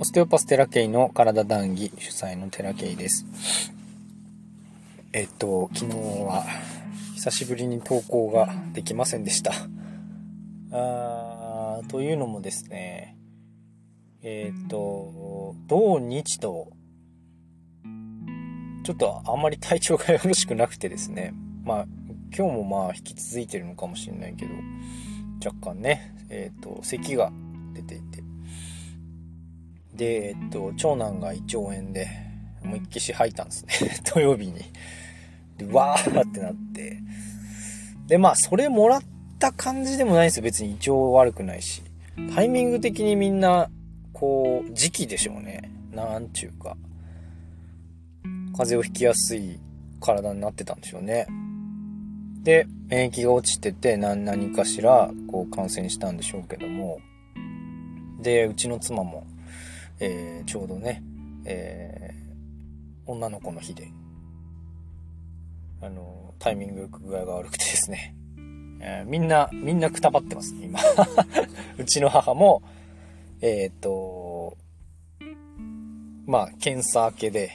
オステオパステラケイの体談義主催のテラケイです。えっと、昨日は久しぶりに投稿ができませんでした。あーというのもですね、えっと、土日と、ちょっとあんまり体調がよろしくなくてですね、まあ、今日もまあ引き続いてるのかもしれないけど、若干ね、えっ、と、咳が出ていて。で、えっ、と、長男が胃腸炎で、もう一消し吐いたんですね。土曜日に。で、わーってなって。で、まあ、それもらった感じでもないんですよ。別に胃腸悪くないし。タイミング的にみんな、こう、時期でしょうね。なんちゅうか。風邪をひきやすい体になってたんでしょうね。で、免疫が落ちてて何何かしらこう感染したんでしょうけども、で、うちの妻も、えー、ちょうどね、えー、女の子の日で、あの、タイミング具合が悪くてですね、えー、みんな、みんなくたばってますね、今。うちの母も、えっ、と、まあ、検査明けで、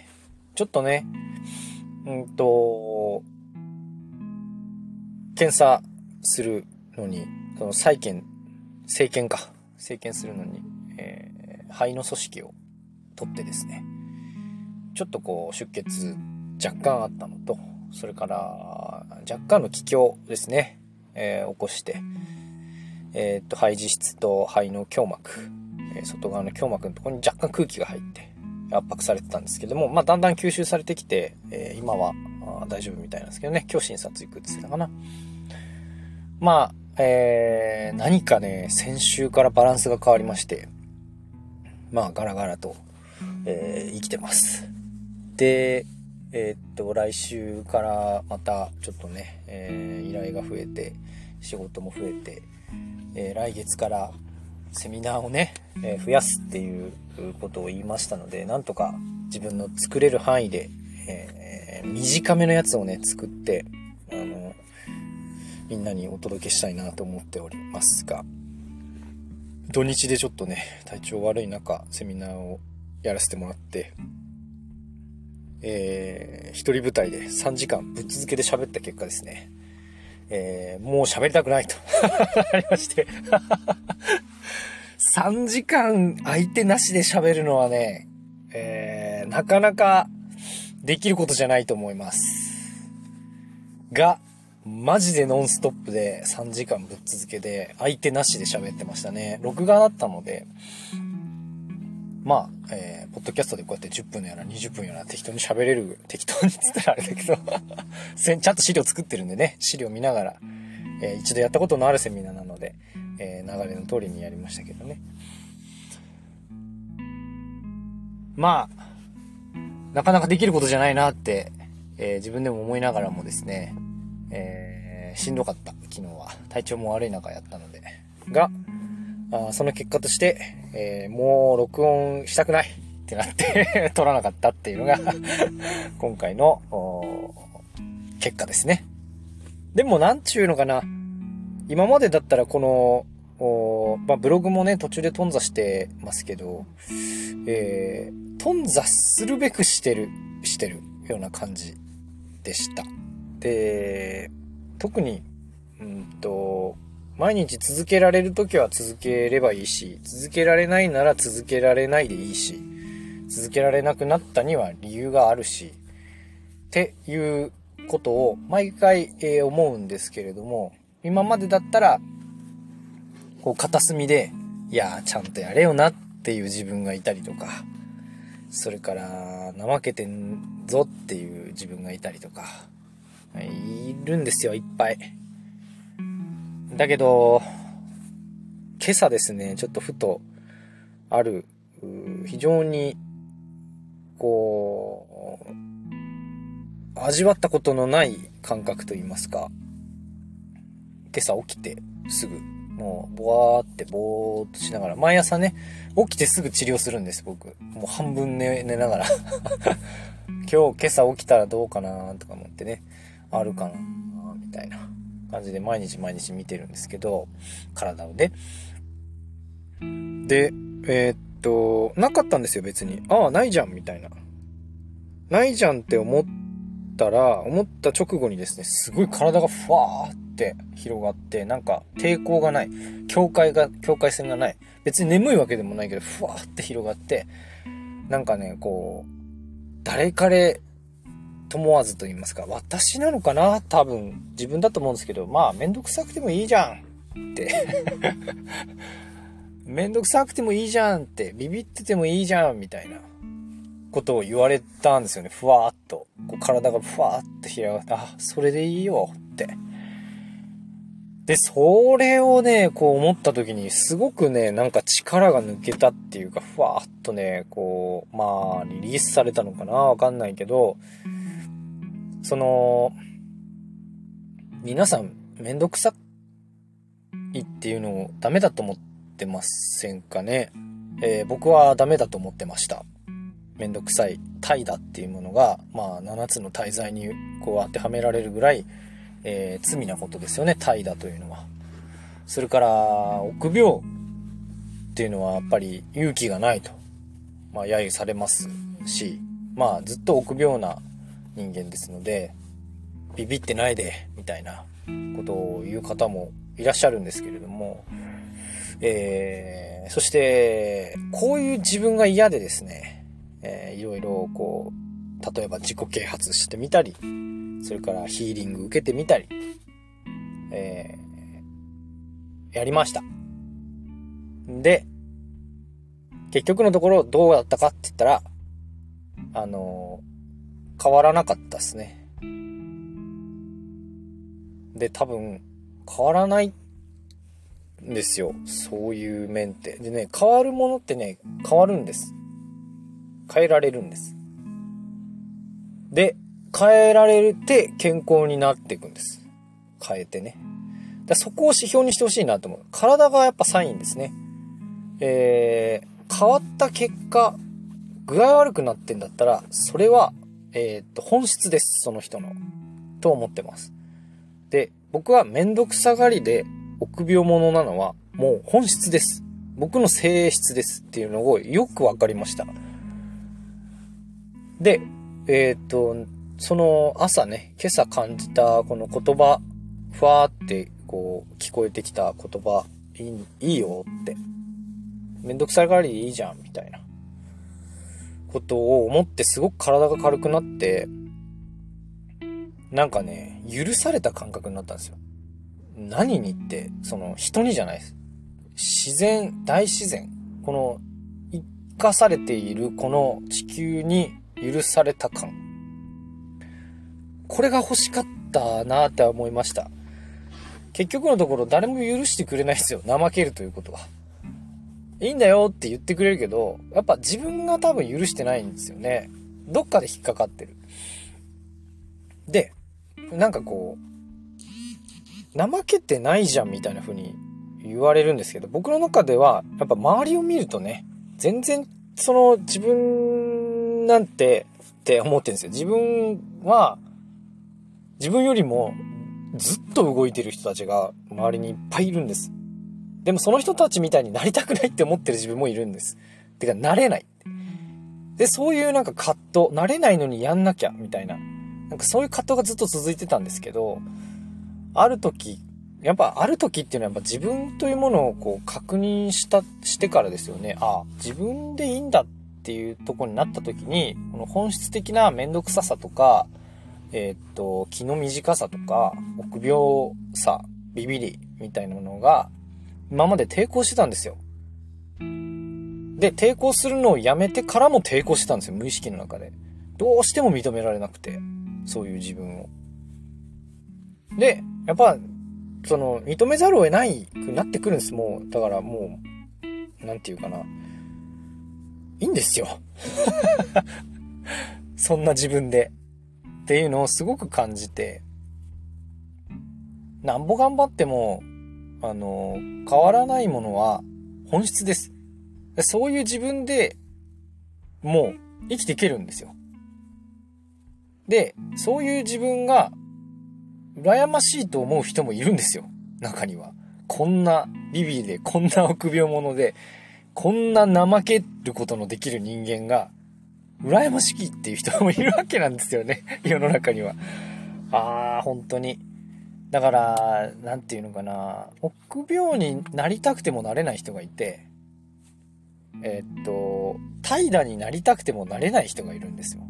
ちょっとね、うんと、検査するのに、その再検、生検か。生検するのに、え、肺の組織を取ってですね、ちょっとこう出血若干あったのと、それから若干の気胸ですね、えー、起こして、えー、っと、肺自質と肺の胸膜、え、外側の胸膜のところに若干空気が入って圧迫されてたんですけども、まあ、だんだん吸収されてきて、え今は大丈夫みたいなんですけどね、今日診察行くって言ってたかな。まあ、えー、何かね、先週からバランスが変わりまして、まあ、ガラガラと、えー、生きてます。で、えー、っと、来週からまた、ちょっとね、えー、依頼が増えて、仕事も増えて、えー、来月からセミナーをね、え増やすっていうことを言いましたので、なんとか自分の作れる範囲で、え短めのやつをね、作って、あの、みんなにお届けしたいなと思っておりますが、土日でちょっとね、体調悪い中、セミナーをやらせてもらって、えー、一人舞台で3時間ぶっ続けで喋った結果ですね、えー、もう喋りたくないと。なりまして。3時間相手なしで喋るのはね、えー、なかなかできることじゃないと思います。が、マジでノンストップで3時間ぶっ続けで、相手なしで喋ってましたね。録画だったので、まあ、えー、ポッドキャストでこうやって10分やら20分やら適当に喋れる、適当につったらあれだけど ちゃんと資料作ってるんでね、資料見ながら、えー、一度やったことのあるセミナーなので、えー、流れの通りにやりましたけどね。まあ、なかなかできることじゃないなって、えー、自分でも思いながらもですね、えー、しんどかった、昨日は。体調も悪い中やったので。が、あその結果として、えー、もう録音したくないってなって 撮らなかったっていうのが 今回の、結果ですね。でも、なんちゅうのかな。今までだったらこの、まあ、ブログもね、途中で頓挫してますけど、えー、頓挫するべくしてる、してるような感じでした。で、特に、うんと、毎日続けられる時は続ければいいし、続けられないなら続けられないでいいし、続けられなくなったには理由があるし、っていうことを毎回、えー、思うんですけれども、今までだったら、こう片隅で、いやちゃんとやれよなっていう自分がいたりとか、それから、怠けてんぞっていう自分がいたりとか、い。るんですよ、いっぱい。だけど、今朝ですね、ちょっとふと、ある、非常に、こう、味わったことのない感覚と言いますか、今朝起きてすぐ、もう、ぼわーってぼーっとしながら、毎朝ね、起きてすぐ治療するんです、僕。もう半分寝寝ながら。今日、今朝起きたらどうかなとか思ってね、あるかなみたいな感じで毎日毎日見てるんですけど、体をね。で、えー、っと、なかったんですよ、別に。ああ、ないじゃん、みたいな。ないじゃんって思ったら、思った直後にですね、すごい体がふわーって広がって、なんか抵抗がない。境界が、境界線がない。別に眠いわけでもないけど、ふわーって広がって、なんかね、こう、誰彼問わずと言いますか、私なのかな？多分、自分だと思うんですけど、まあ、めんどくさくてもいいじゃんって めんどくさくてもいいじゃんって、ビビっててもいいじゃんみたいなことを言われたんですよね。ふわーっと。こう体がふわーっと広がって、あ、それでいいよって。で、それをね、こう思った時に、すごくね、なんか力が抜けたっていうか、ふわーっとね、こう、まあ、リリースされたのかな？わかんないけど、その、皆さん、めんどくさいっていうのをダメだと思ってませんかね？えー、僕はダメだと思ってました。めんどくさい怠惰っていうものが、まあ、7つの大罪にこう当てはめられるぐらい、えー、罪なことですよね、怠惰というのは。それから、臆病っていうのはやっぱり勇気がないと、まあ、揶揄されますし、まあ、ずっと臆病な人間ですので、ビビってないで、みたいなことを言う方もいらっしゃるんですけれども、えー、そして、こういう自分が嫌でですね、えー、いろいろこう、例えば自己啓発してみたり、それからヒーリング受けてみたり、えー、やりました。で、結局のところどうだったかって言ったら、あのー、変わらなかったですね。で、多分、変わらないんですよ。そういう面って。でね、変わるものってね、変わるんです。変えられるんです。で、変えられて健康になっていくんです。変えてね。だそこを指標にしてほしいなと思う。体がやっぱサインですね。えー、変わった結果、具合悪くなってんだったら、それは、えー、っと、本質です。その人の。と思ってます。で、僕はめんどくさがりで臆病者なのは、もう本質です。僕の性質ですっていうのをよくわかりました。で、えっ、と、その朝ね、今朝感じたこの言葉、ふわーってこう聞こえてきた言葉、いいいいよって。めんどくさがりでいいじゃん、みたいな。ことを思ってすごく体が軽くなって、なんかね、許された感覚になったんですよ。何にって、その人にじゃないです。自然、大自然。この、生かされているこの地球に許された感。これが欲しかったなって思いました。結局のところ誰も許してくれないですよ。怠けるということは。いいんだよって言ってくれるけど、やっぱ自分が多分許してないんですよね。どっかで引っかかってる。で、なんかこう、怠けてないじゃんみたいな風に言われるんですけど、僕の中では、やっぱ周りを見るとね、全然その自分なんてって思ってるんですよ。自分は自分よりもずっと動いてる人たちが周りにいっぱいいるんです。でもその人たちみたいになりたくないって思ってる自分もいるんです。てか、なれない。で、そういうなんか葛藤、なれないのにやんなきゃ、みたいな。なんかそういう葛藤がずっと続いてたんですけど、ある時、やっぱある時っていうのはやっぱ自分というものをこう確認した、してからですよね。ああ、自分でいいんだっていうとこになった時に、この本質的なめんどくささとか、えー、っと、気の短さとか、臆病さ、ビビりみたいなものが、今まで抵抗してたんですよ。で、抵抗するのをやめてからも抵抗してたんですよ、無意識の中で。どうしても認められなくて、そういう自分を。で、やっぱ、その、認めざるを得ないくなってくるんです、もう。だからもう、なんていうかな。いいんですよ。そんな自分で。っていうのをすごく感じて、なんぼ頑張っても、あの、変わらないものは本質です。そういう自分でもう生きていけるんですよ。で、そういう自分が羨ましいと思う人もいるんですよ。中には。こんなビビで、こんな臆病者で、こんな怠けることのできる人間が、羨ましきっていう人もいるわけなんですよね。世の中には。ああ、本当に。だから、なんていうのかな。臆病になりたくてもなれない人がいて、えー、っと、怠惰になりたくてもなれない人がいるんですよ。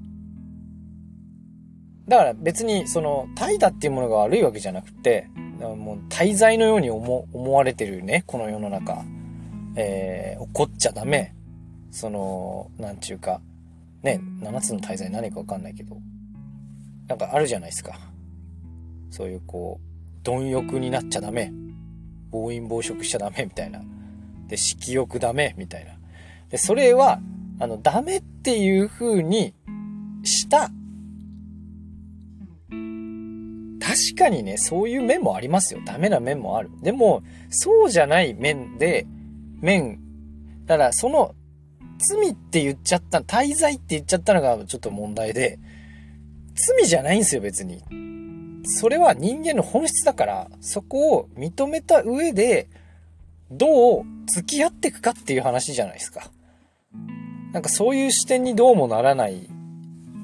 だから別にその怠惰っていうものが悪いわけじゃなくて、もう滞在のように思思われてるね、この世の中。えー、怒っちゃダメ。その、なんちゅうか、ね、7つの滞在何かわかんないけど、なんかあるじゃないですか。そういうこう、貪欲になっちゃダメ。暴飲暴食しちゃダメみたいな。で、色欲ダメみたいな。で、それは、あの、ダメっていう風にした確かにね、そういう面もありますよ。ダメな面もある。でも、そうじゃない面で、面、だからその、罪って言っちゃった、滞在って言っちゃったのがちょっと問題で、罪じゃないんですよ、別に。それは人間の本質だから、そこを認めた上で、どう付き合っていくかっていう話じゃないですか。なんかそういう視点にどうもならない、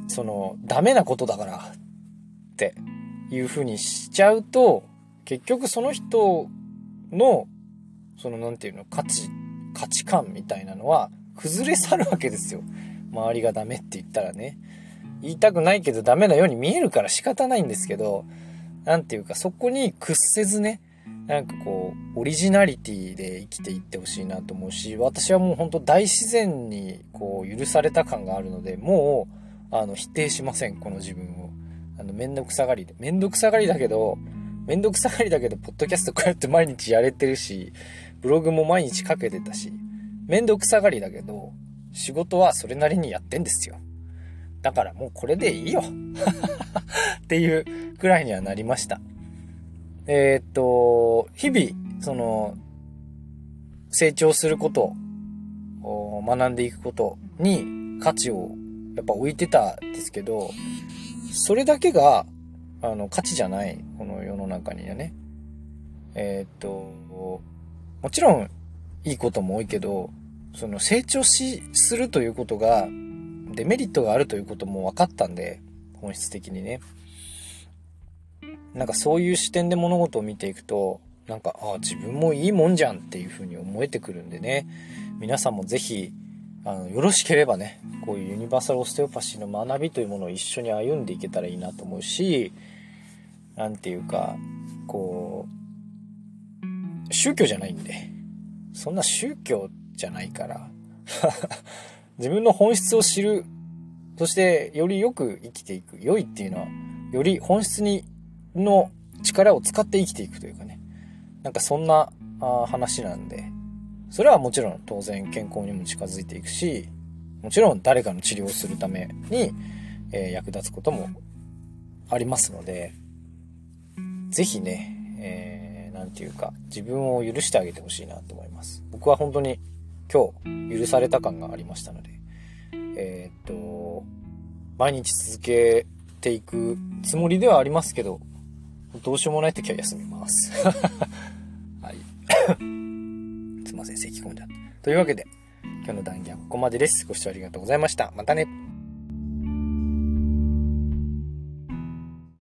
その、ダメなことだから、っていう風にしちゃうと、結局その人の、そのなんていうの、価値、価値観みたいなのは崩れ去るわけですよ。周りがダメって言ったらね。言いたくないけどダメなように見えるから仕方ないんですけど、なんていうかそこに屈せずね、なんかこう、オリジナリティで生きていってほしいなと思うし、私はもうほんと大自然にこう許された感があるので、もう、あの、否定しません、この自分を。あの、めんどくさがりで。めんどくさがりだけど、めんどくさがりだけど、ポッドキャストこうやって毎日やれてるし、ブログも毎日書けてたし、めんどくさがりだけど、仕事はそれなりにやってんですよ。だからもうこれでいいよ っていうくらいにはなりました。えー、っと、日々、その、成長することを学んでいくことに価値をやっぱ置いてたんですけど、それだけが、あの、価値じゃない、この世の中にはね。えー、っと、もちろん、いいことも多いけど、その成長し、するということが、デメリットがあるということも分かったんで、本質的にね。なんかそういう視点で物事を見ていくと、なんか、ああ、自分もいいもんじゃんっていう風に思えてくるんでね。皆さんもぜひ、あの、よろしければね、こういうユニバーサルオステオパシーの学びというものを一緒に歩んでいけたらいいなと思うし、なんていうか、こう、宗教じゃないんで、そんな宗教じゃないから、自分の本質を知る、そしてよりよく生きていく。良いっていうのは、より本質に、の力を使って生きていくというかね。なんかそんな話なんで、それはもちろん当然健康にも近づいていくし、もちろん誰かの治療をするために、えー、役立つこともありますので、ぜひね、えー、なんていうか、自分を許してあげてほしいなと思います。僕は本当に今日許された感がありましたので、えー、っと、毎日続けていくつもりではありますけど、どうしようもない時は休みます。はい。すいません、咳込んじゃった。というわけで、今日の談義はここまでです。ご視聴ありがとうございました。またね。